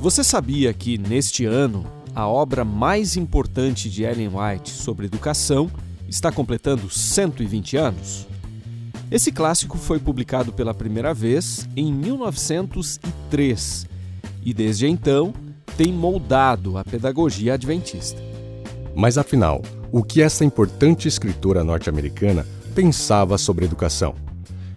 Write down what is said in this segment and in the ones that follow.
Você sabia que, neste ano, a obra mais importante de Ellen White sobre educação está completando 120 anos? Esse clássico foi publicado pela primeira vez em 1903 e, desde então, tem moldado a pedagogia adventista. Mas afinal, o que essa importante escritora norte-americana pensava sobre educação?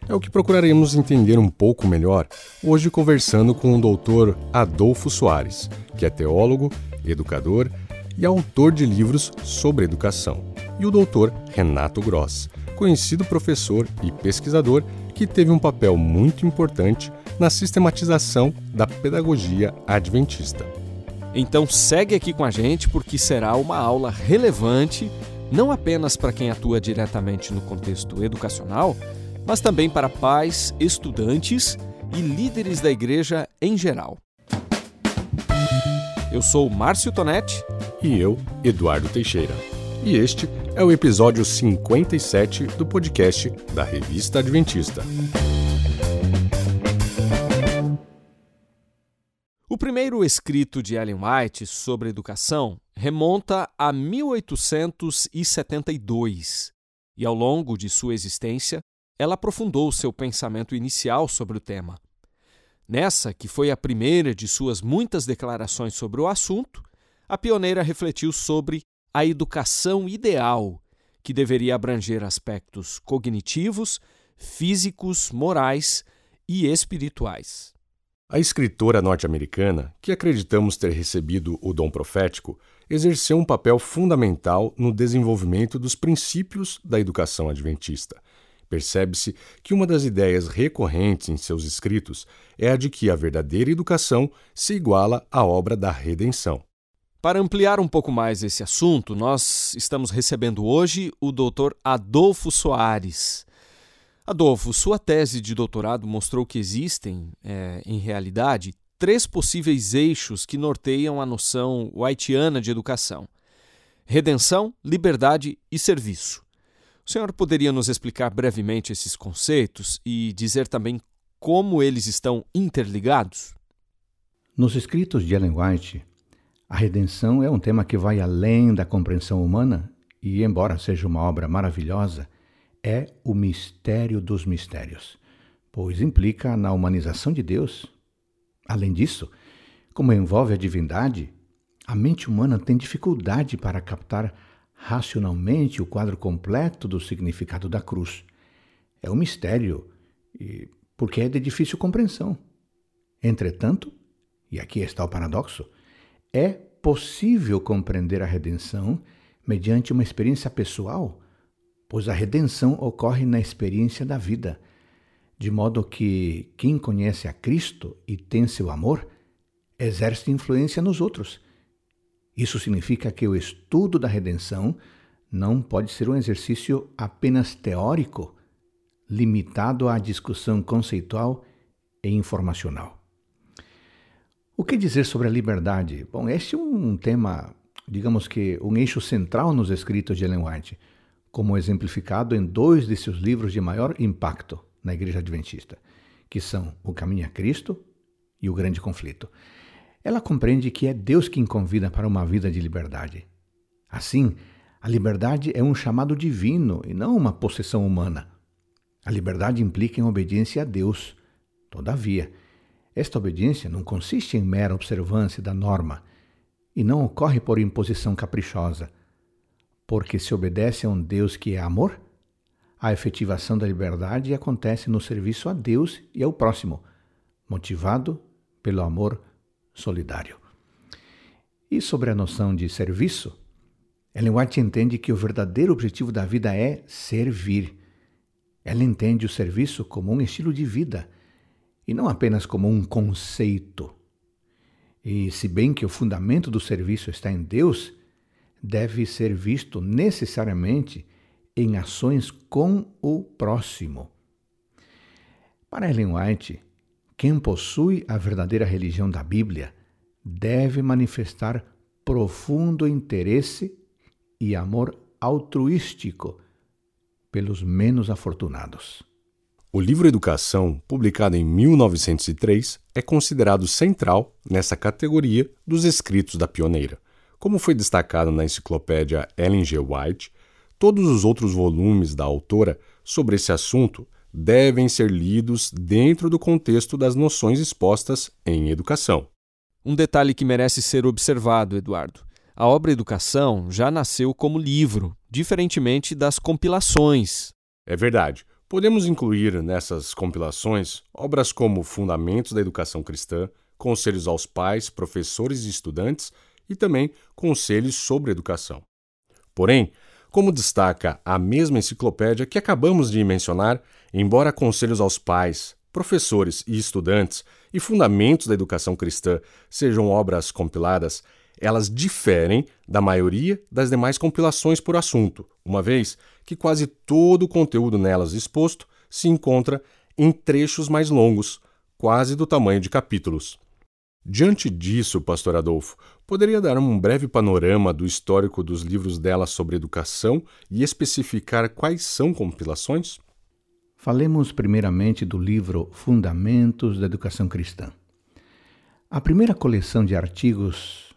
É o que procuraremos entender um pouco melhor hoje conversando com o doutor Adolfo Soares, que é teólogo, educador e autor de livros sobre educação, e o doutor Renato Gross, conhecido professor e pesquisador que teve um papel muito importante na sistematização da pedagogia adventista. Então segue aqui com a gente porque será uma aula relevante não apenas para quem atua diretamente no contexto educacional, mas também para pais, estudantes e líderes da igreja em geral. Eu sou Márcio Tonetti. E eu, Eduardo Teixeira. E este é o episódio 57 do podcast da Revista Adventista. O primeiro escrito de Ellen White sobre educação remonta a 1872 e, ao longo de sua existência, ela aprofundou seu pensamento inicial sobre o tema. Nessa, que foi a primeira de suas muitas declarações sobre o assunto, a pioneira refletiu sobre a educação ideal, que deveria abranger aspectos cognitivos, físicos, morais e espirituais. A escritora norte-americana, que acreditamos ter recebido o dom profético, exerceu um papel fundamental no desenvolvimento dos princípios da educação adventista Percebe-se que uma das ideias recorrentes em seus escritos é a de que a verdadeira educação se iguala à obra da redenção. Para ampliar um pouco mais esse assunto, nós estamos recebendo hoje o Dr. Adolfo Soares. Adolfo, sua tese de doutorado mostrou que existem, é, em realidade, três possíveis eixos que norteiam a noção whiteana de educação: redenção, liberdade e serviço. O senhor poderia nos explicar brevemente esses conceitos e dizer também como eles estão interligados? Nos escritos de Ellen White, a redenção é um tema que vai além da compreensão humana e, embora seja uma obra maravilhosa, é o mistério dos mistérios, pois implica na humanização de Deus. Além disso, como envolve a divindade, a mente humana tem dificuldade para captar racionalmente o quadro completo do significado da cruz. É um mistério, porque é de difícil compreensão. Entretanto, e aqui está o paradoxo, é possível compreender a redenção mediante uma experiência pessoal, pois a redenção ocorre na experiência da vida, de modo que quem conhece a Cristo e tem seu amor exerce influência nos outros isso significa que o estudo da redenção não pode ser um exercício apenas teórico, limitado à discussão conceitual e informacional. O que dizer sobre a liberdade? Bom, este é um tema, digamos que um eixo central nos escritos de Ellen White, como exemplificado em dois de seus livros de maior impacto na Igreja Adventista, que são O Caminho a Cristo e O Grande Conflito. Ela compreende que é Deus quem convida para uma vida de liberdade. Assim, a liberdade é um chamado divino e não uma possessão humana. A liberdade implica em obediência a Deus. Todavia, esta obediência não consiste em mera observância da norma e não ocorre por imposição caprichosa, porque se obedece a um Deus que é amor, a efetivação da liberdade acontece no serviço a Deus e ao próximo, motivado pelo amor solidário. E sobre a noção de serviço, Ellen White entende que o verdadeiro objetivo da vida é servir. Ela entende o serviço como um estilo de vida e não apenas como um conceito. E se bem que o fundamento do serviço está em Deus, deve ser visto necessariamente em ações com o próximo. Para Ellen White, quem possui a verdadeira religião da Bíblia deve manifestar profundo interesse e amor altruístico pelos menos afortunados. O livro Educação, publicado em 1903, é considerado central nessa categoria dos escritos da pioneira. Como foi destacado na enciclopédia Ellen G. White, todos os outros volumes da autora sobre esse assunto devem ser lidos dentro do contexto das noções expostas em educação. Um detalhe que merece ser observado, Eduardo. A obra Educação já nasceu como livro, diferentemente das compilações. É verdade. Podemos incluir nessas compilações obras como Fundamentos da Educação Cristã, Conselhos aos Pais, Professores e Estudantes e também Conselhos sobre Educação. Porém, como destaca a mesma enciclopédia que acabamos de mencionar, embora Conselhos aos Pais, Professores e Estudantes e Fundamentos da Educação Cristã sejam obras compiladas, elas diferem da maioria das demais compilações por assunto, uma vez que quase todo o conteúdo nelas exposto se encontra em trechos mais longos, quase do tamanho de capítulos. Diante disso, Pastor Adolfo, poderia dar um breve panorama do histórico dos livros dela sobre educação e especificar quais são compilações? Falemos primeiramente do livro Fundamentos da Educação Cristã. A primeira coleção de artigos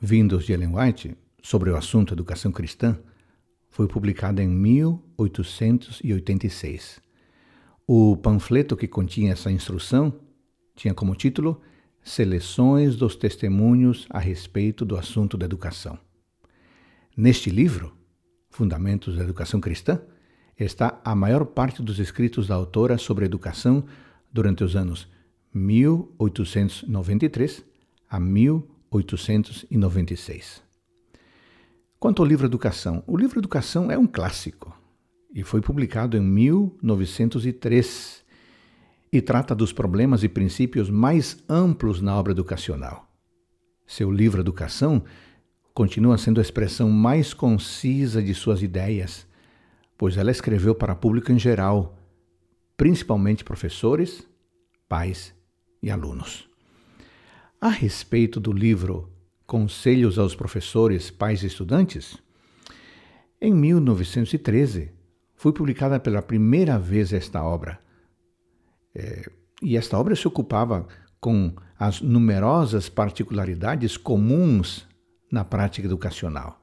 vindos de Ellen White sobre o assunto educação cristã foi publicada em 1886. O panfleto que continha essa instrução tinha como título Seleções dos Testemunhos a respeito do assunto da educação. Neste livro, Fundamentos da Educação Cristã, está a maior parte dos escritos da autora sobre educação durante os anos 1893 a 1896. Quanto ao livro Educação, o livro Educação é um clássico e foi publicado em 1903 e trata dos problemas e princípios mais amplos na obra educacional. Seu livro Educação continua sendo a expressão mais concisa de suas ideias, pois ela escreveu para público em geral, principalmente professores, pais e alunos. A respeito do livro Conselhos aos Professores, Pais e Estudantes, em 1913 foi publicada pela primeira vez esta obra. É, e esta obra se ocupava com as numerosas particularidades comuns na prática educacional.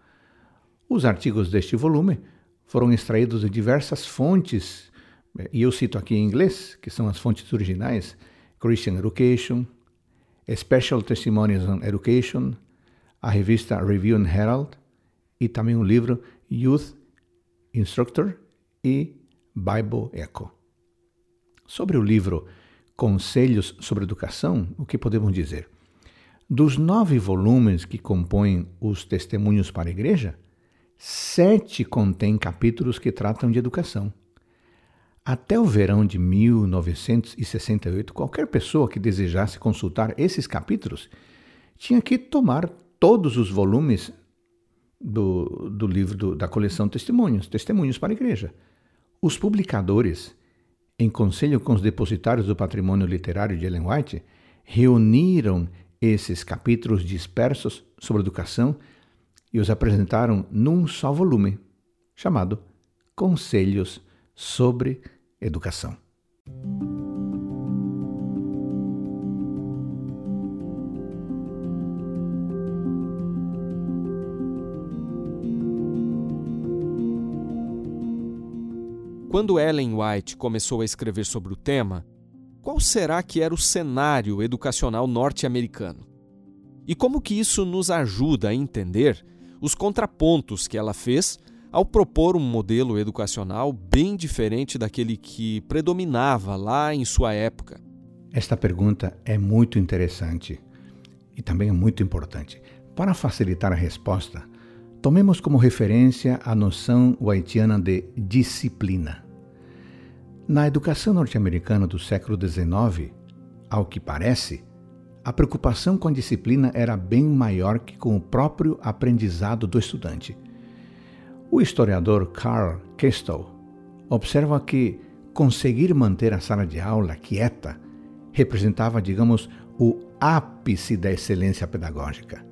Os artigos deste volume foram extraídos de diversas fontes, e eu cito aqui em inglês, que são as fontes originais: Christian Education, Special Testimonies on Education, a revista Review and Herald e também o livro Youth Instructor e Bible Echo. Sobre o livro Conselhos sobre Educação, o que podemos dizer? Dos nove volumes que compõem os Testemunhos para a Igreja, sete contêm capítulos que tratam de educação. Até o verão de 1968, qualquer pessoa que desejasse consultar esses capítulos tinha que tomar todos os volumes do, do livro do, da coleção Testemunhos, Testemunhos para a Igreja. Os publicadores, em conselho com os depositários do patrimônio literário de Ellen White, reuniram esses capítulos dispersos sobre educação e os apresentaram num só volume, chamado Conselhos sobre Educação. Quando Ellen White começou a escrever sobre o tema, qual será que era o cenário educacional norte-americano? E como que isso nos ajuda a entender os contrapontos que ela fez ao propor um modelo educacional bem diferente daquele que predominava lá em sua época? Esta pergunta é muito interessante e também é muito importante. Para facilitar a resposta, tomemos como referência a noção haitiana de disciplina. Na educação norte-americana do século XIX, ao que parece, a preocupação com a disciplina era bem maior que com o próprio aprendizado do estudante. O historiador Carl Kestel observa que conseguir manter a sala de aula quieta representava, digamos, o ápice da excelência pedagógica.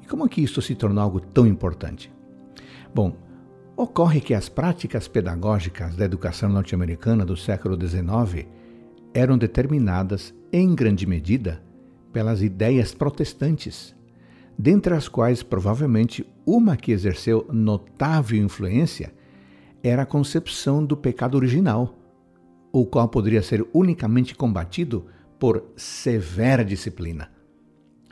E como é que isso se tornou algo tão importante? Bom, Ocorre que as práticas pedagógicas da educação norte-americana do século XIX eram determinadas, em grande medida, pelas ideias protestantes, dentre as quais provavelmente uma que exerceu notável influência era a concepção do pecado original, o qual poderia ser unicamente combatido por severa disciplina.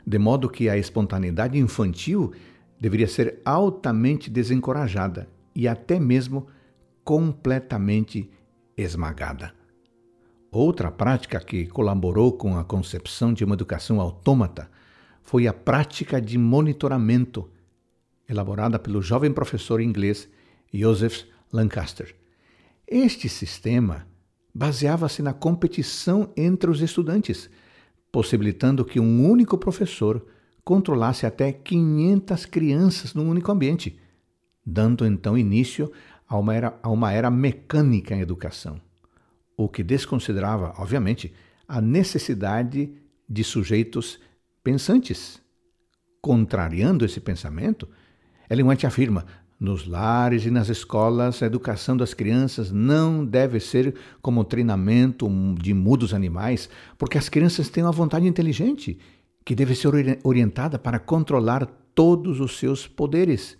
De modo que a espontaneidade infantil deveria ser altamente desencorajada e até mesmo completamente esmagada. Outra prática que colaborou com a concepção de uma educação autômata foi a prática de monitoramento, elaborada pelo jovem professor inglês Joseph Lancaster. Este sistema baseava-se na competição entre os estudantes, possibilitando que um único professor controlasse até 500 crianças num único ambiente, dando então início a uma era, a uma era mecânica em educação, o que desconsiderava, obviamente, a necessidade de sujeitos pensantes. Contrariando esse pensamento, Ellen White afirma: nos lares e nas escolas, a educação das crianças não deve ser como treinamento de mudos animais, porque as crianças têm uma vontade inteligente que deve ser orientada para controlar todos os seus poderes.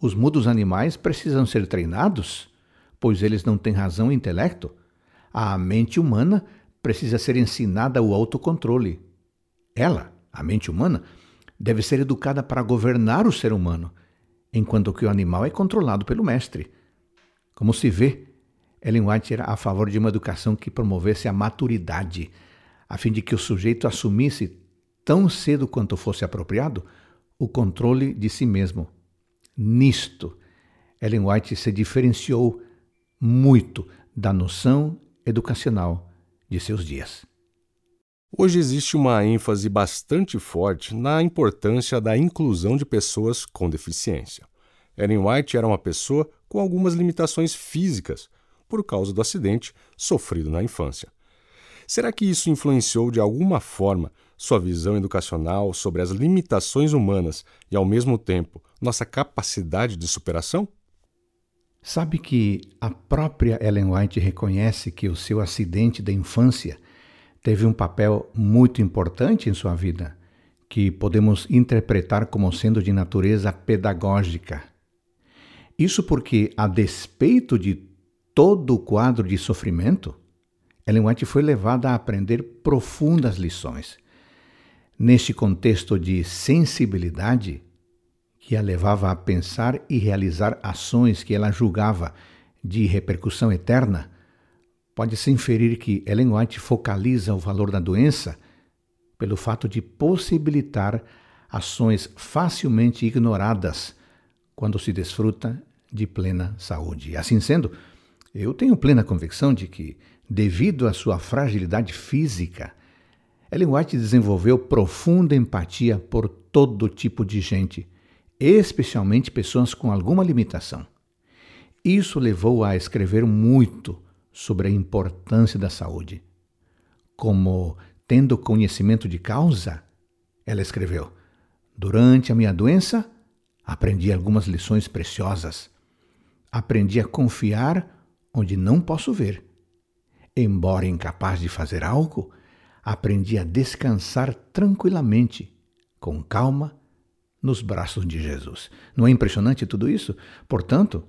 Os mudos animais precisam ser treinados, pois eles não têm razão e intelecto. A mente humana precisa ser ensinada o autocontrole. Ela, a mente humana deve ser educada para governar o ser humano, enquanto que o animal é controlado pelo mestre. Como se vê, Ellen White era a favor de uma educação que promovesse a maturidade, a fim de que o sujeito assumisse, tão cedo quanto fosse apropriado, o controle de si mesmo. Nisto, Ellen White se diferenciou muito da noção educacional de seus dias. Hoje existe uma ênfase bastante forte na importância da inclusão de pessoas com deficiência. Ellen White era uma pessoa com algumas limitações físicas por causa do acidente sofrido na infância. Será que isso influenciou de alguma forma sua visão educacional sobre as limitações humanas e, ao mesmo tempo, nossa capacidade de superação? Sabe que a própria Ellen White reconhece que o seu acidente da infância teve um papel muito importante em sua vida, que podemos interpretar como sendo de natureza pedagógica. Isso porque, a despeito de todo o quadro de sofrimento, Ellen White foi levada a aprender profundas lições. Neste contexto de sensibilidade, que a levava a pensar e realizar ações que ela julgava de repercussão eterna, pode-se inferir que Ellen White focaliza o valor da doença pelo fato de possibilitar ações facilmente ignoradas quando se desfruta de plena saúde. Assim sendo, eu tenho plena convicção de que, devido à sua fragilidade física, Ellen White desenvolveu profunda empatia por todo tipo de gente, especialmente pessoas com alguma limitação. Isso levou a escrever muito sobre a importância da saúde. Como tendo conhecimento de causa, ela escreveu: Durante a minha doença, aprendi algumas lições preciosas. Aprendi a confiar onde não posso ver. Embora incapaz de fazer algo, aprendi a descansar tranquilamente, com calma, nos braços de Jesus. Não é impressionante tudo isso? Portanto,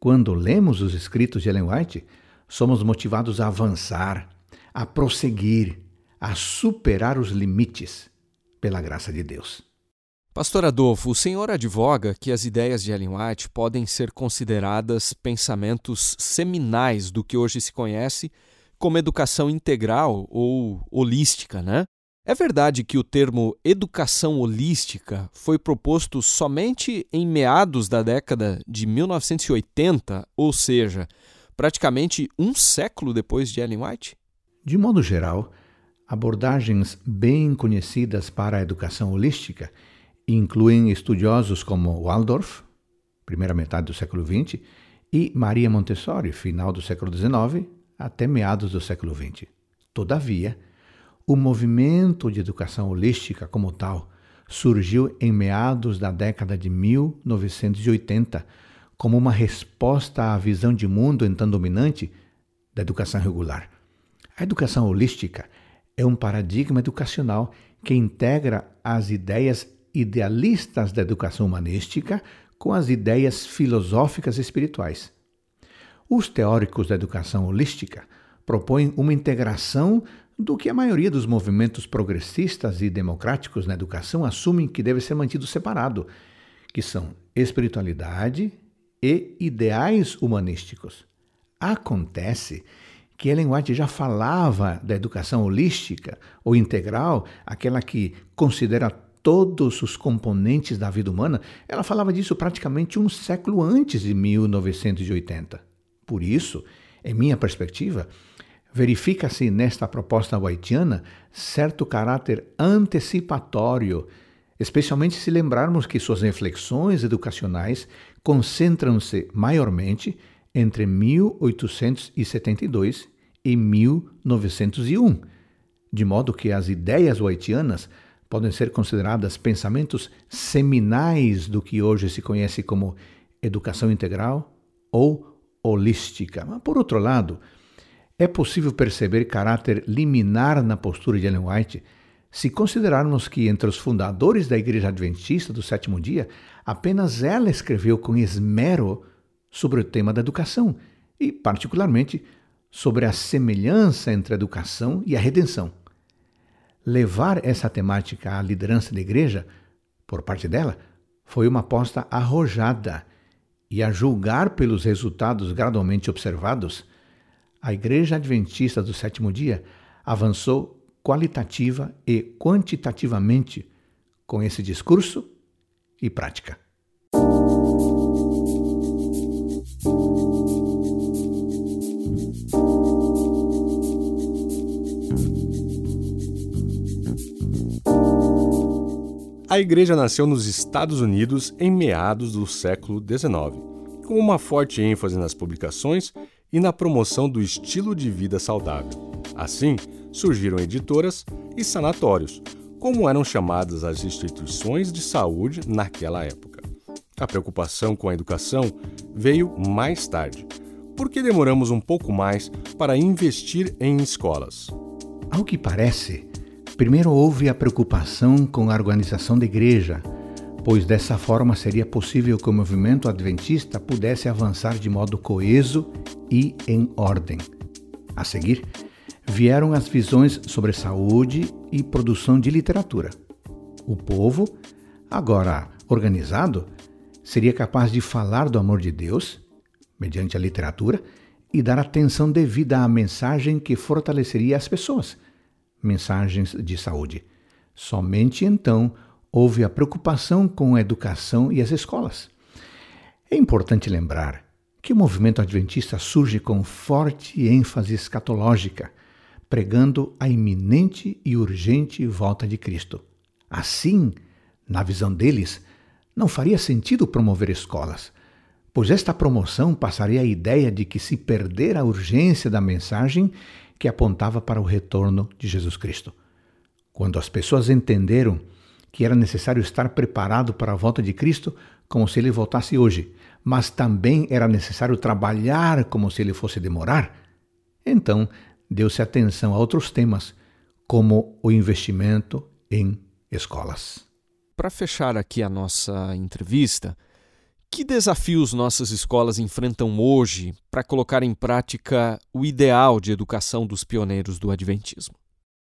quando lemos os escritos de Ellen White, somos motivados a avançar, a prosseguir, a superar os limites pela graça de Deus. Pastor Adolfo, o senhor advoga que as ideias de Ellen White podem ser consideradas pensamentos seminais do que hoje se conhece como educação integral ou holística, né? É verdade que o termo educação holística foi proposto somente em meados da década de 1980, ou seja, praticamente um século depois de Ellen White? De modo geral, abordagens bem conhecidas para a educação holística incluem estudiosos como Waldorf, primeira metade do século XX, e Maria Montessori, final do século XIX até meados do século XX. Todavia, o movimento de educação holística como tal surgiu em meados da década de 1980 como uma resposta à visão de mundo então dominante da educação regular. A educação holística é um paradigma educacional que integra as ideias idealistas da educação humanística com as ideias filosóficas e espirituais. Os teóricos da educação holística propõem uma integração do que a maioria dos movimentos progressistas e democráticos na educação assumem que deve ser mantido separado, que são espiritualidade e ideais humanísticos. Acontece que Ellen White já falava da educação holística ou integral, aquela que considera todos os componentes da vida humana, ela falava disso praticamente um século antes de 1980. Por isso, em minha perspectiva, verifica-se nesta proposta whiteana certo caráter antecipatório, especialmente se lembrarmos que suas reflexões educacionais concentram-se maiormente entre 1872 e 1901, de modo que as ideias whiteanas podem ser consideradas pensamentos seminais do que hoje se conhece como educação integral ou holística. Mas, por outro lado, é possível perceber caráter liminar na postura de Ellen White se considerarmos que entre os fundadores da Igreja Adventista do Sétimo Dia, apenas ela escreveu com esmero sobre o tema da educação e, particularmente, sobre a semelhança entre a educação e a redenção. Levar essa temática à liderança da igreja, por parte dela, foi uma aposta arrojada e, a julgar pelos resultados gradualmente observados, a Igreja Adventista do Sétimo Dia avançou qualitativa e quantitativamente com esse discurso e prática. A igreja nasceu nos Estados Unidos em meados do século XIX, com uma forte ênfase nas publicações e na promoção do estilo de vida saudável. Assim, surgiram editoras e sanatórios, como eram chamadas as instituições de saúde naquela época. A preocupação com a educação veio mais tarde, porque demoramos um pouco mais para investir em escolas. Ao que parece, primeiro houve a preocupação com a organização da igreja, pois dessa forma seria possível que o movimento adventista pudesse avançar de modo coeso e em ordem. A seguir, vieram as visões sobre saúde e produção de literatura. O povo, agora organizado, seria capaz de falar do amor de Deus, mediante a literatura, e dar atenção devida à mensagem que fortaleceria as pessoas mensagens de saúde. Somente então houve a preocupação com a educação e as escolas. É importante lembrar que o movimento adventista surge com forte ênfase escatológica, pregando a iminente e urgente volta de Cristo. Assim, na visão deles, não faria sentido promover escolas, pois esta promoção passaria a ideia de que se perder a urgência da mensagem que apontava para o retorno de Jesus Cristo. Quando as pessoas entenderam que era necessário estar preparado para a volta de Cristo, como se ele voltasse hoje, mas também era necessário trabalhar como se ele fosse demorar, então deu-se atenção a outros temas, como o investimento em escolas. Para fechar aqui a nossa entrevista, que desafios nossas escolas enfrentam hoje para colocar em prática o ideal de educação dos pioneiros do Adventismo?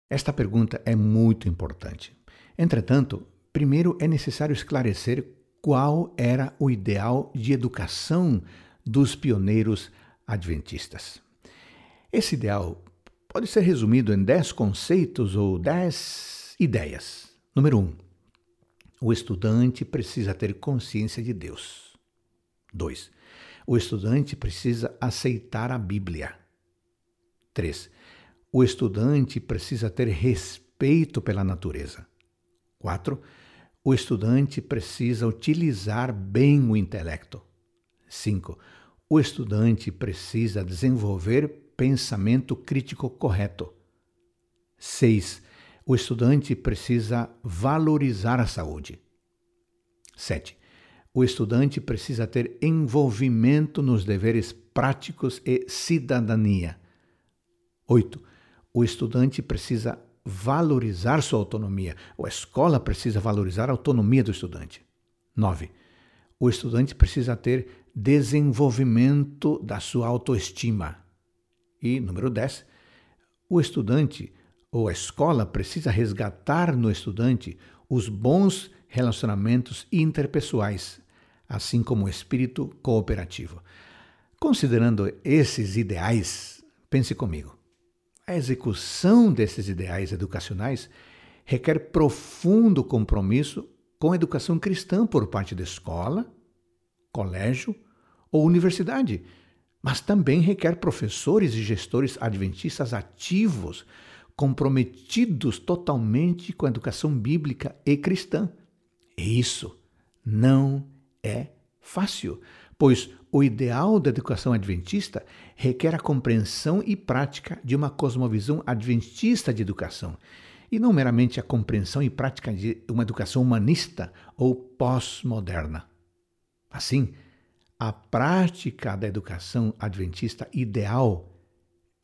Esta pergunta é muito importante. Entretanto, primeiro é necessário esclarecer qual era o ideal de educação dos pioneiros adventistas. Esse ideal pode ser resumido em dez conceitos ou dez ideias. Número um, o estudante precisa ter consciência de Deus. 2. O estudante precisa aceitar a Bíblia. 3. O estudante precisa ter respeito pela natureza. 4. O estudante precisa utilizar bem o intelecto. 5. O estudante precisa desenvolver pensamento crítico correto. 6. O estudante precisa valorizar a saúde. 7. o estudante precisa ter envolvimento nos deveres práticos e cidadania. 8. O estudante precisa valorizar sua autonomia. A escola precisa valorizar a autonomia do estudante. 9. O estudante precisa ter desenvolvimento da sua autoestima. E número 10. O estudante ou a escola precisa resgatar no estudante os bons relacionamentos interpessoais, assim como o espírito cooperativo. Considerando esses ideais, pense comigo. A execução desses ideais educacionais requer profundo compromisso com a educação cristã por parte da escola, colégio ou universidade, mas também requer professores e gestores adventistas ativos, comprometidos totalmente com a educação bíblica e cristã. E isso não é fácil, pois o ideal da educação adventista requer a compreensão e prática de uma cosmovisão adventista de educação, e não meramente a compreensão e prática de uma educação humanista ou pós-moderna. Assim, a prática da educação adventista ideal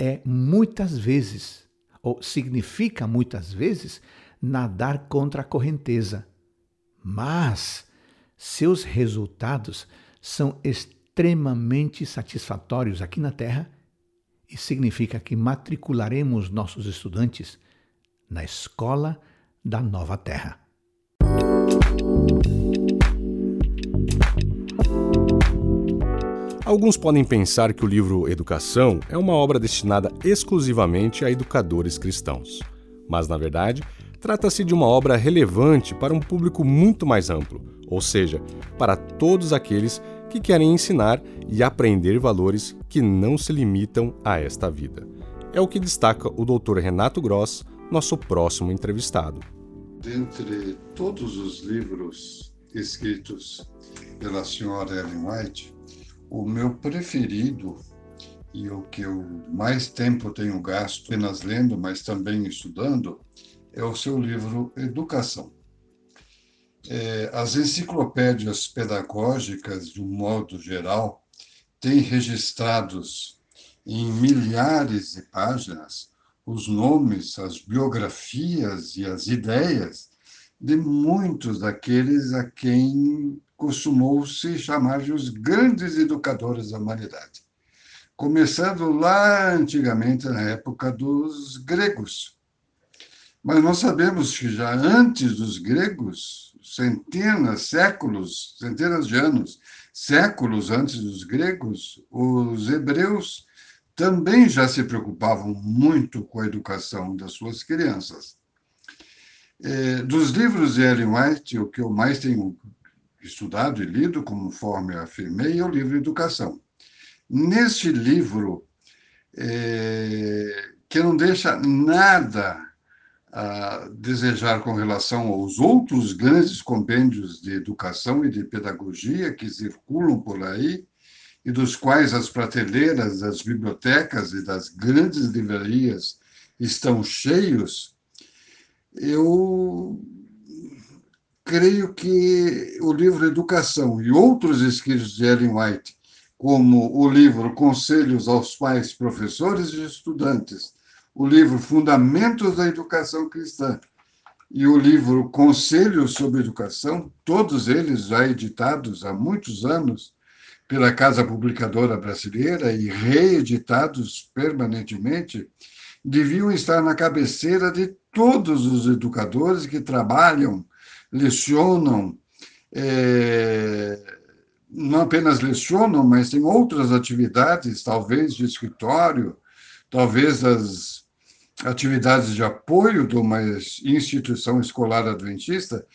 é muitas vezes, ou significa muitas vezes, nadar contra a correnteza. Mas seus resultados são extremamente satisfatórios aqui na Terra e significa que matricularemos nossos estudantes na escola da nova Terra. Alguns podem pensar que o livro Educação é uma obra destinada exclusivamente a educadores cristãos. Mas, na verdade, trata-se de uma obra relevante para um público muito mais amplo, ou seja, para todos aqueles que querem ensinar e aprender valores que não se limitam a esta vida. É o que destaca o Dr. Renato Gross, nosso próximo entrevistado. Dentre todos os livros escritos pela senhora Ellen White, o meu preferido e o que eu mais tempo tenho gasto apenas lendo, mas também estudando, é o seu livro Educação. É, as enciclopédias pedagógicas, de um modo geral, têm registrados em milhares de páginas os nomes, as biografias e as ideias de muitos daqueles a quem costumou-se chamar de os grandes educadores da humanidade. Começando lá antigamente, na época dos gregos. Mas nós sabemos que já antes dos gregos, centenas, séculos, centenas de anos, séculos antes dos gregos, os hebreus também já se preocupavam muito com a educação das suas crianças. É, dos livros de Ellen White, o que eu mais tenho estudado e lido, conforme afirmei, é o livro Educação. Neste livro, é, que não deixa nada a desejar com relação aos outros grandes compêndios de educação e de pedagogia que circulam por aí, e dos quais as prateleiras das bibliotecas e das grandes livrarias estão cheios, eu creio que o livro Educação e outros escritos de Ellen White, como o livro Conselhos aos Pais, Professores e Estudantes, o livro Fundamentos da Educação Cristã e o livro Conselhos sobre Educação, todos eles já editados há muitos anos pela Casa Publicadora Brasileira e reeditados permanentemente, deviam estar na cabeceira de todos os educadores que trabalham lecionam, é, não apenas lecionam, mas têm outras atividades, talvez de escritório, talvez as atividades de apoio de uma instituição escolar adventista,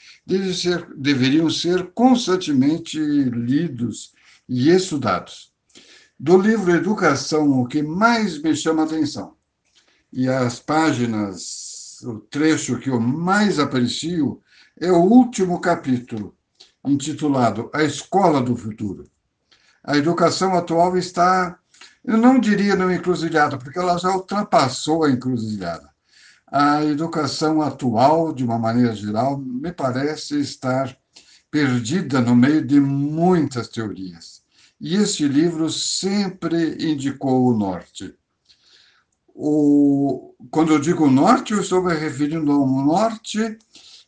ser, deveriam ser constantemente lidos e estudados. Do livro Educação, o que mais me chama a atenção, e as páginas, o trecho que eu mais aprecio, é o último capítulo, intitulado A Escola do Futuro. A educação atual está, eu não diria numa encruzilhada, porque ela já ultrapassou a encruzilhada. A educação atual, de uma maneira geral, me parece estar perdida no meio de muitas teorias. E este livro sempre indicou o norte. O, quando eu digo norte, eu estou me referindo ao norte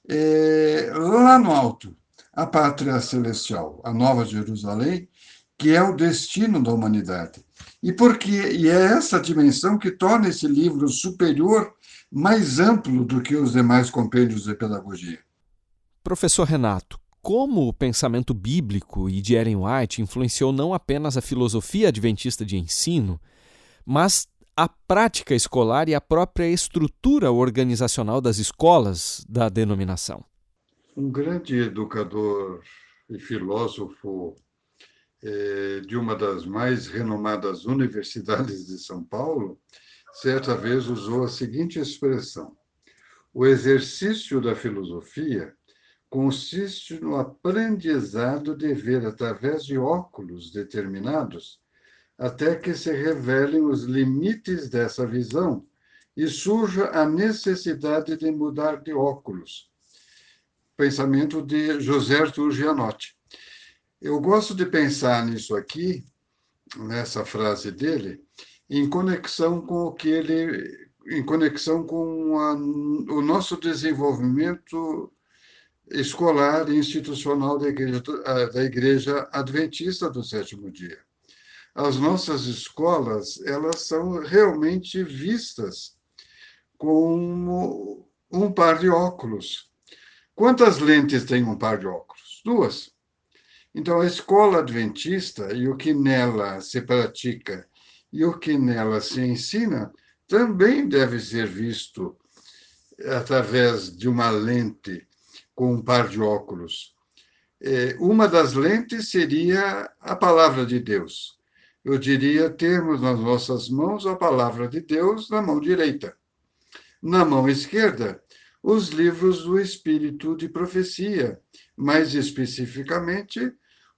é, lá no alto, a pátria celestial, a Nova Jerusalém, que é o destino da humanidade. E porque e é essa dimensão que torna esse livro superior, mais amplo do que os demais compêndios de pedagogia. Professor Renato, como o pensamento bíblico e de Ellen White influenciou não apenas a filosofia adventista de ensino, mas a prática escolar e a própria estrutura organizacional das escolas da denominação. Um grande educador e filósofo de uma das mais renomadas universidades de São Paulo, certa vez usou a seguinte expressão: o exercício da filosofia consiste no aprendizado de ver através de óculos determinados até que se revelem os limites dessa visão e surja a necessidade de mudar de óculos. Pensamento de José Arthur Gianotti. Eu gosto de pensar nisso aqui, nessa frase dele, em conexão com o que ele, em conexão com a, o nosso desenvolvimento escolar e institucional da igreja, da igreja Adventista do Sétimo Dia. As nossas escolas, elas são realmente vistas como um par de óculos. Quantas lentes tem um par de óculos? Duas. Então, a escola adventista e o que nela se pratica e o que nela se ensina também deve ser visto através de uma lente com um par de óculos. É, uma das lentes seria a palavra de Deus. Eu diria termos nas nossas mãos a palavra de Deus na mão direita. Na mão esquerda, os livros do Espírito de Profecia, mais especificamente,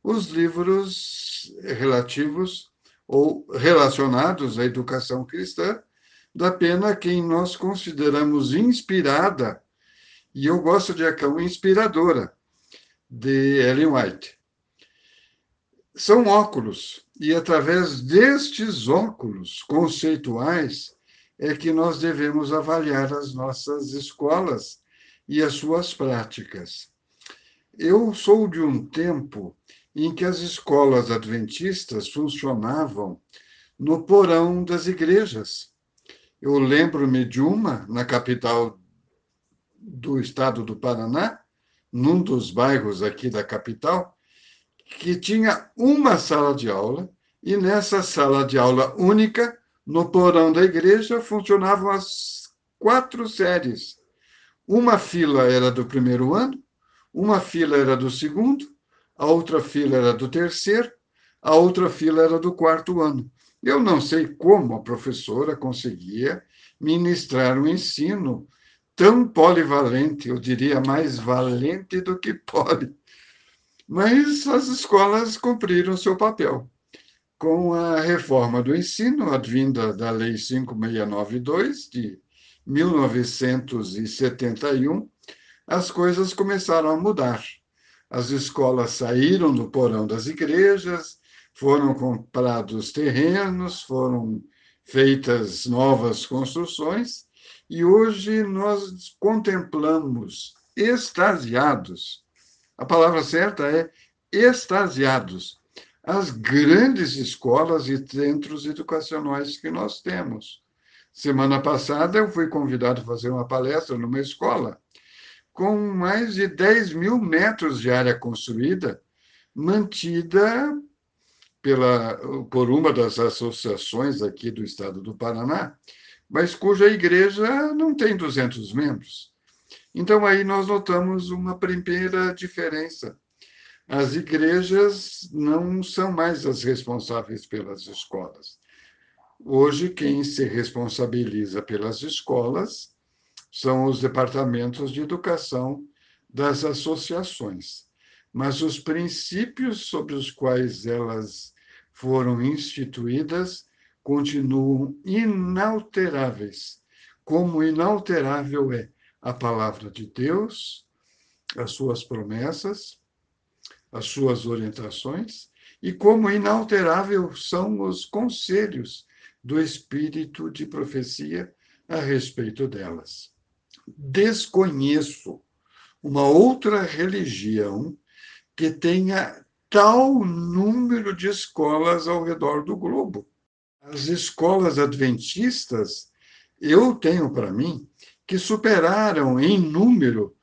os livros relativos ou relacionados à educação cristã, da pena quem nós consideramos inspirada e eu gosto de Acão Inspiradora, de Ellen White. São óculos, e através destes óculos conceituais é que nós devemos avaliar as nossas escolas e as suas práticas. Eu sou de um tempo em que as escolas adventistas funcionavam no porão das igrejas. Eu lembro-me de uma na capital do estado do Paraná, num dos bairros aqui da capital, que tinha uma sala de aula, e nessa sala de aula única, no porão da igreja, funcionavam as quatro séries. Uma fila era do primeiro ano, uma fila era do segundo, a outra fila era do terceiro, a outra fila era do quarto ano. Eu não sei como a professora conseguia ministrar um ensino tão polivalente, eu diria mais valente do que poli. Mas as escolas cumpriram seu papel. Com a reforma do ensino, advinda da Lei 5692 de 1971, as coisas começaram a mudar. As escolas saíram do porão das igrejas, foram comprados terrenos, foram feitas novas construções, e hoje nós contemplamos extasiados, a palavra certa é extasiados, as grandes escolas e centros educacionais que nós temos. Semana passada eu fui convidado a fazer uma palestra numa escola com mais de 10 mil metros de área construída, mantida pela, por uma das associações aqui do estado do Paraná, mas cuja igreja não tem 200 membros. Então, aí nós notamos uma primeira diferença. As igrejas não são mais as responsáveis pelas escolas. Hoje, quem se responsabiliza pelas escolas são os departamentos de educação das associações. Mas os princípios sobre os quais elas foram instituídas continuam inalteráveis, como inalterável é a palavra de Deus, as suas promessas as suas orientações e como inalterável são os conselhos do espírito de profecia a respeito delas. Desconheço uma outra religião que tenha tal número de escolas ao redor do globo. As escolas adventistas, eu tenho para mim, que superaram em número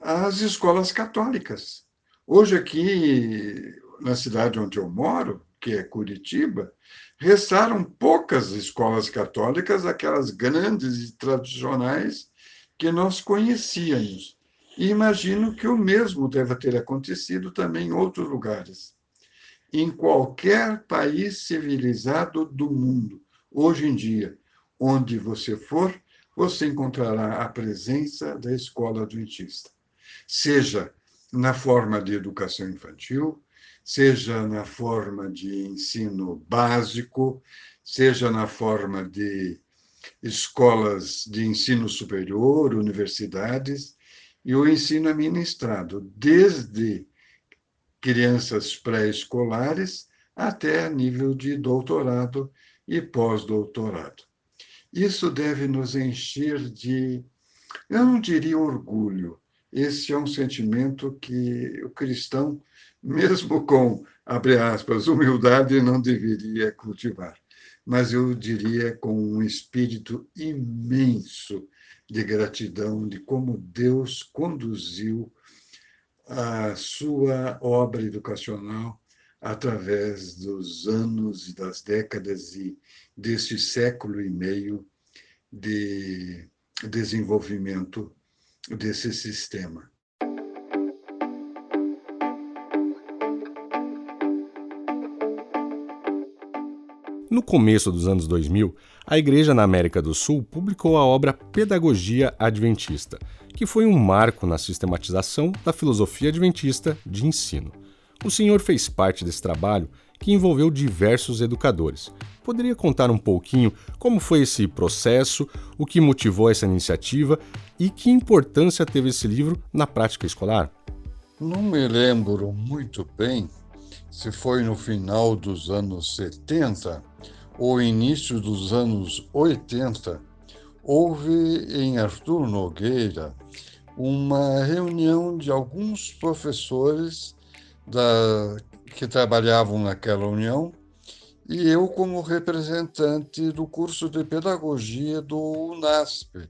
as escolas católicas. Hoje, aqui na cidade onde eu moro, que é Curitiba, restaram poucas escolas católicas, aquelas grandes e tradicionais que nós conhecíamos. E imagino que o mesmo deva ter acontecido também em outros lugares. Em qualquer país civilizado do mundo, hoje em dia, onde você for, você encontrará a presença da escola adventista. Seja na forma de educação infantil, seja na forma de ensino básico, seja na forma de escolas de ensino superior, universidades, e o ensino é ministrado desde crianças pré-escolares até nível de doutorado e pós-doutorado. Isso deve nos encher de, eu não diria orgulho, esse é um sentimento que o cristão, mesmo com, abre aspas, humildade, não deveria cultivar. Mas eu diria com um espírito imenso de gratidão de como Deus conduziu a sua obra educacional através dos anos e das décadas e deste século e meio de desenvolvimento desse sistema. No começo dos anos 2000, a Igreja na América do Sul publicou a obra Pedagogia Adventista, que foi um marco na sistematização da filosofia adventista de ensino. O senhor fez parte desse trabalho que envolveu diversos educadores. Poderia contar um pouquinho como foi esse processo, o que motivou essa iniciativa e que importância teve esse livro na prática escolar? Não me lembro muito bem se foi no final dos anos 70 ou início dos anos 80, houve em Arthur Nogueira uma reunião de alguns professores da, que trabalhavam naquela união e eu como representante do curso de pedagogia do UNASP.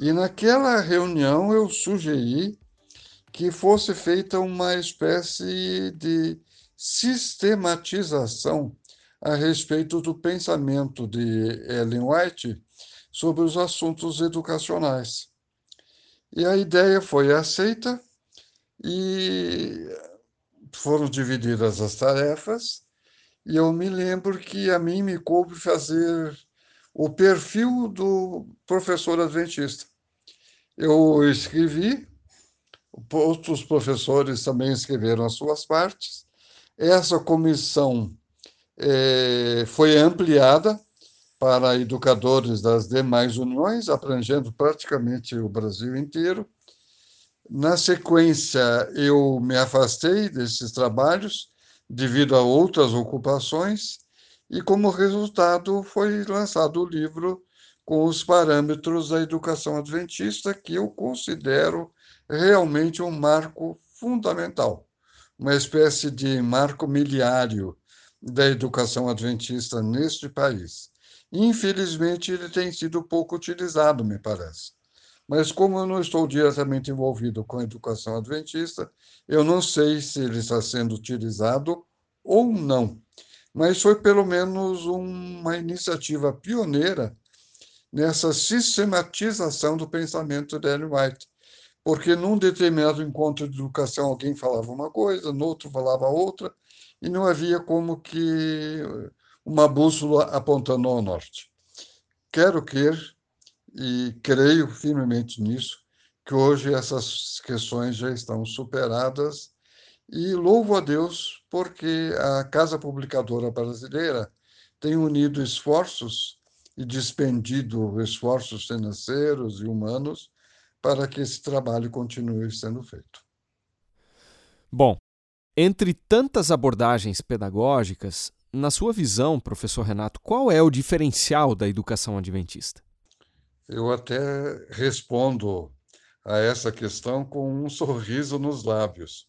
E naquela reunião eu sugeri que fosse feita uma espécie de sistematização a respeito do pensamento de Ellen White sobre os assuntos educacionais. E a ideia foi aceita e foram divididas as tarefas, e eu me lembro que a mim me coube fazer o perfil do professor adventista. Eu escrevi, outros professores também escreveram as suas partes. Essa comissão é, foi ampliada para educadores das demais uniões, abrangendo praticamente o Brasil inteiro. Na sequência, eu me afastei desses trabalhos devido a outras ocupações, e como resultado foi lançado o livro com os parâmetros da educação adventista, que eu considero realmente um marco fundamental, uma espécie de marco miliário da educação adventista neste país. Infelizmente, ele tem sido pouco utilizado, me parece. Mas como eu não estou diretamente envolvido com a educação adventista, eu não sei se ele está sendo utilizado ou não. Mas foi pelo menos uma iniciativa pioneira nessa sistematização do pensamento de Ellen White. Porque num determinado encontro de educação alguém falava uma coisa, no outro falava outra, e não havia como que uma bússola apontando ao norte. Quero crer e creio firmemente nisso, que hoje essas questões já estão superadas e louvo a Deus porque a Casa Publicadora Brasileira tem unido esforços e despendido esforços financeiros e humanos para que esse trabalho continue sendo feito. Bom, Entre tantas abordagens pedagógicas, na sua visão, professor Renato, qual é o diferencial da educação adventista? Eu até respondo a essa questão com um sorriso nos lábios.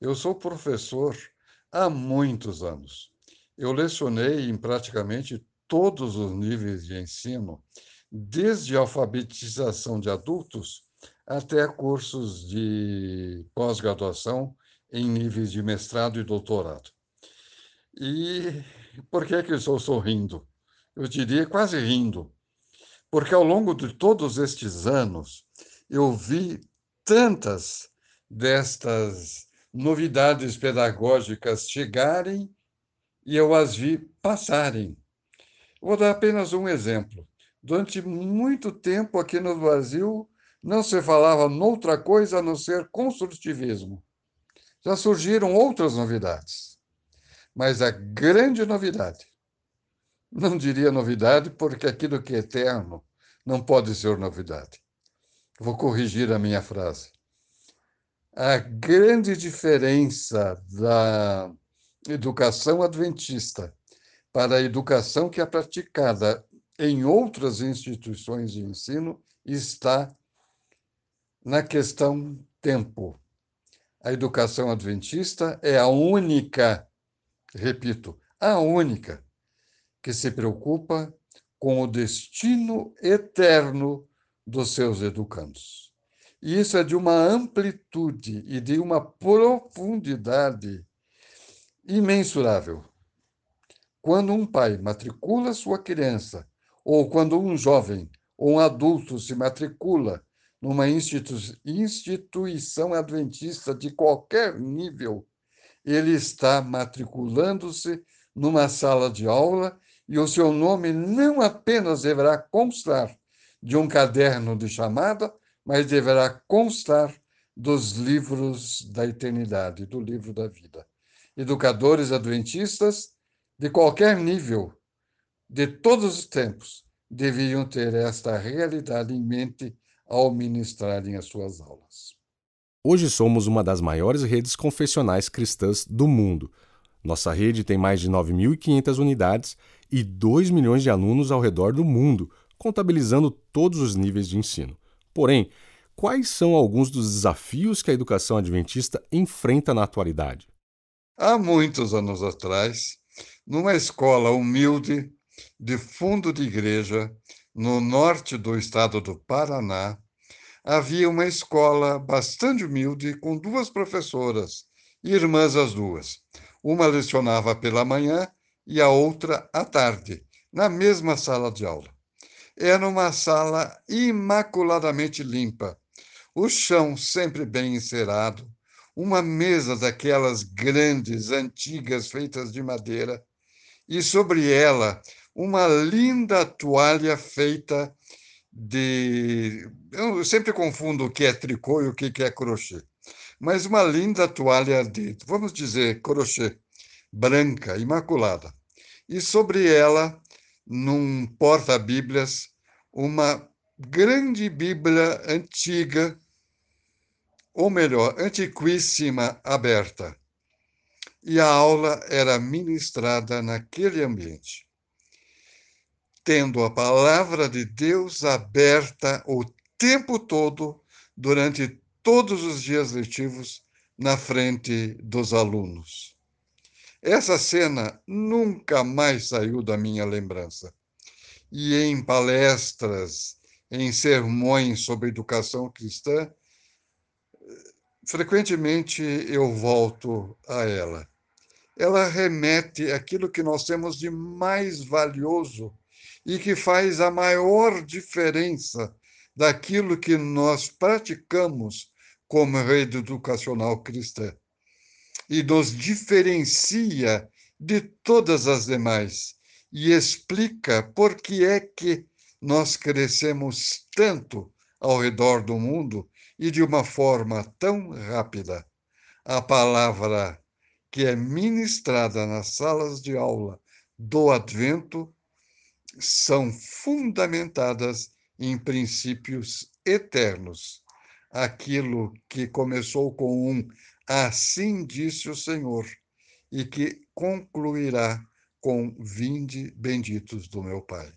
Eu sou professor há muitos anos. Eu lecionei em praticamente todos os níveis de ensino, desde alfabetização de adultos até cursos de pós-graduação em níveis de mestrado e doutorado. E por que, que eu estou sorrindo? Eu diria quase rindo, porque ao longo de todos estes anos eu vi tantas destas novidades pedagógicas chegarem e eu as vi passarem. Vou dar apenas um exemplo. Durante muito tempo aqui no Brasil não se falava noutra coisa a não ser construtivismo. Já surgiram outras novidades. Mas a grande novidade, não diria novidade, porque aquilo que é eterno não pode ser novidade. Vou corrigir a minha frase. A grande diferença da educação adventista para a educação que é praticada em outras instituições de ensino está na questão tempo. A educação adventista é a única, repito, a única que se preocupa com o destino eterno dos seus educandos. E isso é de uma amplitude e de uma profundidade imensurável. Quando um pai matricula sua criança, ou quando um jovem ou um adulto se matricula numa institu instituição adventista de qualquer nível, ele está matriculando-se numa sala de aula e o seu nome não apenas deverá constar de um caderno de chamada, mas deverá constar dos livros da eternidade, do livro da vida. Educadores adventistas de qualquer nível, de todos os tempos, deviam ter esta realidade em mente ao ministrarem as suas aulas. Hoje somos uma das maiores redes confessionais cristãs do mundo. Nossa rede tem mais de 9.500 unidades e 2 milhões de alunos ao redor do mundo, contabilizando todos os níveis de ensino. Porém, quais são alguns dos desafios que a educação adventista enfrenta na atualidade? Há muitos anos atrás, numa escola humilde de fundo de igreja, no norte do estado do Paraná, havia uma escola bastante humilde com duas professoras, irmãs as duas. Uma lecionava pela manhã e a outra à tarde, na mesma sala de aula. Era uma sala imaculadamente limpa, o chão sempre bem encerado, uma mesa daquelas grandes, antigas, feitas de madeira, e sobre ela uma linda toalha feita de. Eu sempre confundo o que é tricô e o que é crochê. Mas uma linda toalha de, vamos dizer, crochê, branca, imaculada. E sobre ela, num porta-bíblias, uma grande Bíblia antiga, ou melhor, antiquíssima, aberta. E a aula era ministrada naquele ambiente tendo a palavra de Deus aberta o tempo todo, durante todos os dias letivos, na frente dos alunos. Essa cena nunca mais saiu da minha lembrança. E em palestras, em sermões sobre educação cristã, frequentemente eu volto a ela. Ela remete aquilo que nós temos de mais valioso e que faz a maior diferença daquilo que nós praticamos como rede educacional cristã e nos diferencia de todas as demais e explica por que é que nós crescemos tanto ao redor do mundo e de uma forma tão rápida. A palavra que é ministrada nas salas de aula do Advento são fundamentadas em princípios eternos. Aquilo que começou com um Assim disse o Senhor, e que concluirá com: Vinde benditos do meu Pai.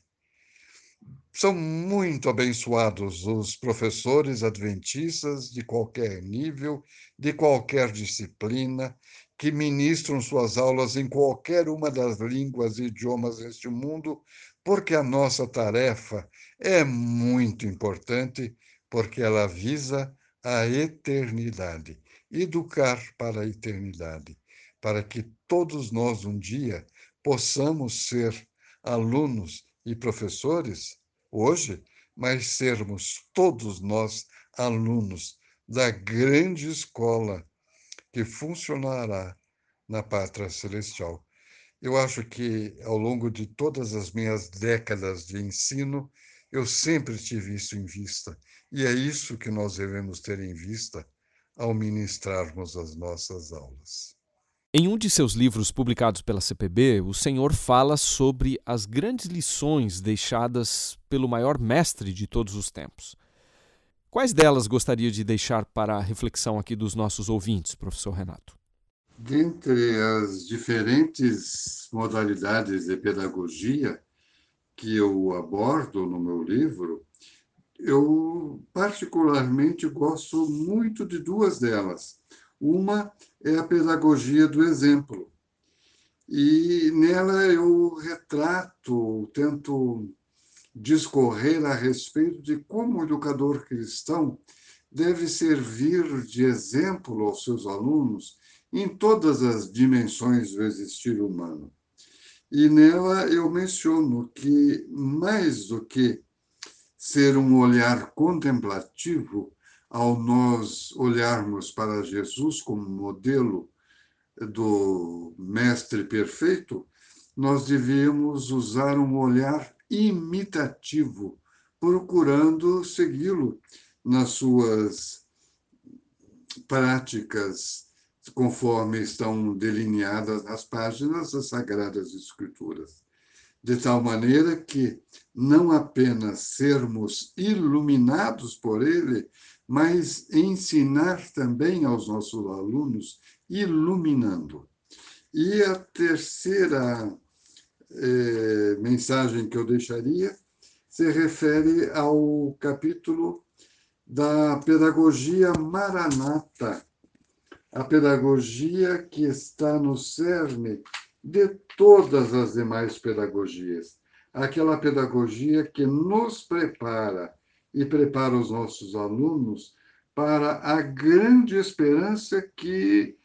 São muito abençoados os professores adventistas de qualquer nível, de qualquer disciplina, que ministram suas aulas em qualquer uma das línguas e idiomas deste mundo, porque a nossa tarefa é muito importante, porque ela visa a eternidade educar para a eternidade, para que todos nós um dia possamos ser alunos e professores hoje, mas sermos todos nós alunos da grande escola que funcionará na pátria celestial. Eu acho que ao longo de todas as minhas décadas de ensino, eu sempre tive isso em vista. E é isso que nós devemos ter em vista ao ministrarmos as nossas aulas. Em um de seus livros publicados pela CPB, o senhor fala sobre as grandes lições deixadas pelo maior mestre de todos os tempos. Quais delas gostaria de deixar para a reflexão aqui dos nossos ouvintes, professor Renato? Dentre as diferentes modalidades de pedagogia que eu abordo no meu livro, eu particularmente gosto muito de duas delas. Uma é a pedagogia do exemplo. E nela eu retrato, tento discorrer a respeito de como o educador cristão deve servir de exemplo aos seus alunos em todas as dimensões do existir humano. E nela eu menciono que, mais do que ser um olhar contemplativo ao nós olharmos para Jesus como modelo do mestre perfeito, nós devíamos usar um olhar imitativo, procurando segui-lo nas suas práticas, conforme estão delineadas nas páginas das Sagradas Escrituras de tal maneira que não apenas sermos iluminados por ele, mas ensinar também aos nossos alunos, iluminando. E a terceira eh, mensagem que eu deixaria se refere ao capítulo da pedagogia maranata, a pedagogia que está no cerne de todas as demais pedagogias. Aquela pedagogia que nos prepara e prepara os nossos alunos para a grande esperança que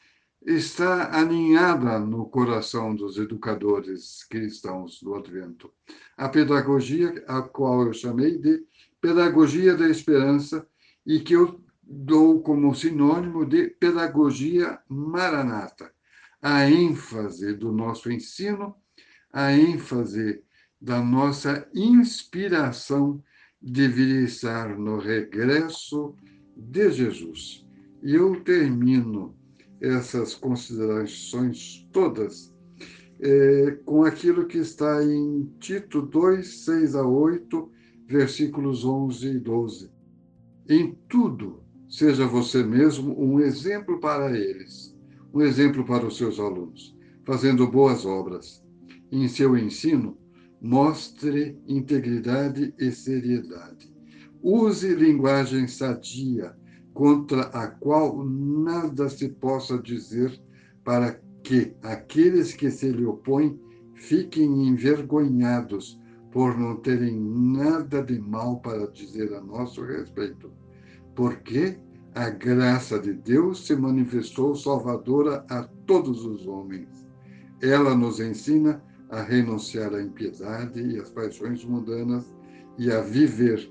está alinhada no coração dos educadores cristãos do Advento. A pedagogia a qual eu chamei de pedagogia da esperança e que eu dou como sinônimo de pedagogia maranata a ênfase do nosso ensino, a ênfase da nossa inspiração deveria estar no regresso de Jesus. E eu termino essas considerações todas é, com aquilo que está em Tito 2, 6 a 8, versículos 11 e 12. Em tudo, seja você mesmo um exemplo para eles um exemplo para os seus alunos, fazendo boas obras. Em seu ensino, mostre integridade e seriedade. Use linguagem sadia, contra a qual nada se possa dizer, para que aqueles que se lhe opõem fiquem envergonhados por não terem nada de mal para dizer a nosso respeito. Porque a graça de Deus se manifestou salvadora a todos os homens. Ela nos ensina a renunciar à impiedade e às paixões mundanas e a viver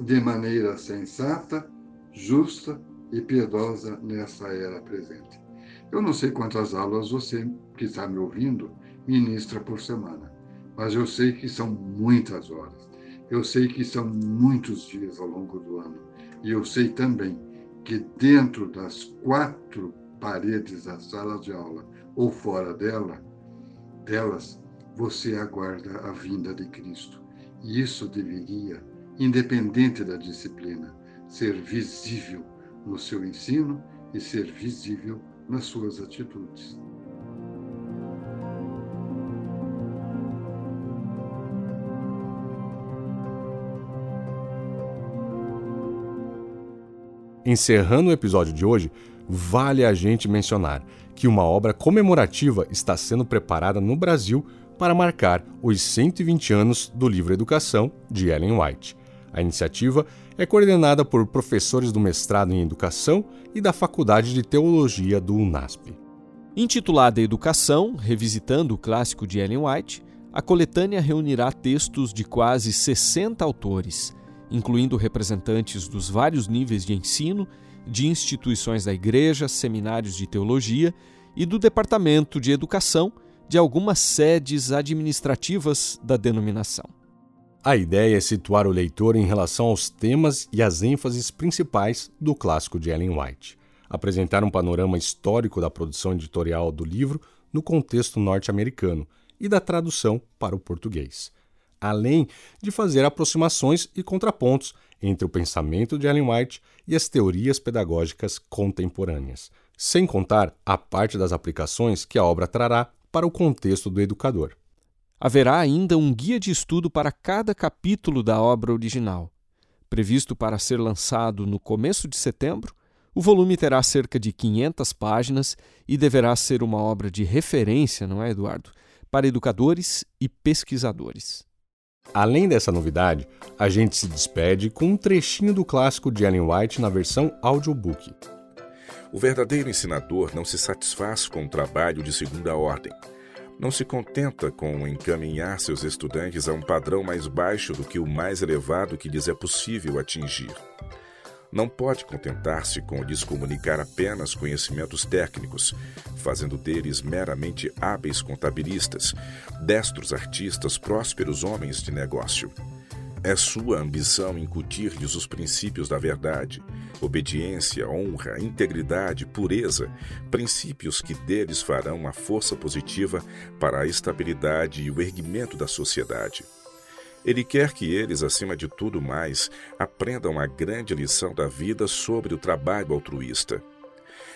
de maneira sensata, justa e piedosa nessa era presente. Eu não sei quantas aulas você que está me ouvindo ministra por semana, mas eu sei que são muitas horas. Eu sei que são muitos dias ao longo do ano. E eu sei também que dentro das quatro paredes da sala de aula ou fora dela, delas, você aguarda a vinda de Cristo. E isso deveria, independente da disciplina, ser visível no seu ensino e ser visível nas suas atitudes. Encerrando o episódio de hoje, vale a gente mencionar que uma obra comemorativa está sendo preparada no Brasil para marcar os 120 anos do livro Educação de Ellen White. A iniciativa é coordenada por professores do mestrado em Educação e da Faculdade de Teologia do UNASP. Intitulada Educação, revisitando o clássico de Ellen White, a coletânea reunirá textos de quase 60 autores incluindo representantes dos vários níveis de ensino, de instituições da igreja, seminários de teologia e do Departamento de Educação de algumas sedes administrativas da denominação. A ideia é situar o leitor em relação aos temas e às ênfases principais do clássico de Ellen White, apresentar um panorama histórico da produção editorial do livro no contexto norte-americano e da tradução para o português além de fazer aproximações e contrapontos entre o pensamento de Ellen White e as teorias pedagógicas contemporâneas, sem contar a parte das aplicações que a obra trará para o contexto do educador. Haverá ainda um guia de estudo para cada capítulo da obra original. Previsto para ser lançado no começo de setembro, o volume terá cerca de 500 páginas e deverá ser uma obra de referência, não é, Eduardo? Para educadores e pesquisadores. Além dessa novidade, a gente se despede com um trechinho do clássico de Ellen White na versão audiobook. O verdadeiro ensinador não se satisfaz com o trabalho de segunda ordem. Não se contenta com encaminhar seus estudantes a um padrão mais baixo do que o mais elevado que lhes é possível atingir não pode contentar-se com lhes comunicar apenas conhecimentos técnicos, fazendo deles meramente hábeis contabilistas, destros artistas, prósperos homens de negócio. É sua ambição incutir-lhes os princípios da verdade, obediência, honra, integridade, pureza, princípios que deles farão a força positiva para a estabilidade e o erguimento da sociedade. Ele quer que eles, acima de tudo mais, aprendam a grande lição da vida sobre o trabalho altruísta.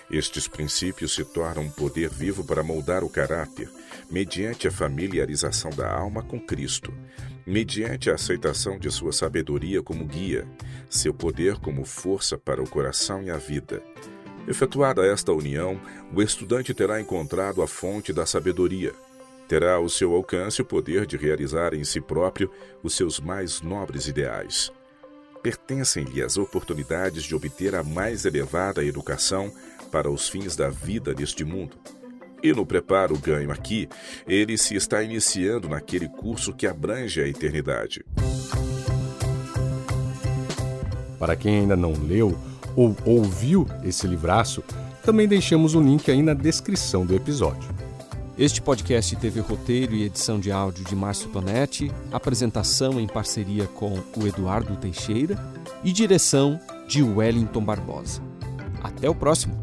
Estes princípios se tornam um poder vivo para moldar o caráter, mediante a familiarização da alma com Cristo, mediante a aceitação de sua sabedoria como guia, seu poder como força para o coração e a vida. Efetuada esta união, o estudante terá encontrado a fonte da sabedoria terá ao seu alcance o poder de realizar em si próprio os seus mais nobres ideais. Pertencem-lhe as oportunidades de obter a mais elevada educação para os fins da vida neste mundo. E no preparo ganho aqui, ele se está iniciando naquele curso que abrange a eternidade. Para quem ainda não leu ou ouviu esse livraço, também deixamos o link aí na descrição do episódio. Este podcast teve roteiro e edição de áudio de Márcio Tonetti, apresentação em parceria com o Eduardo Teixeira e direção de Wellington Barbosa. Até o próximo!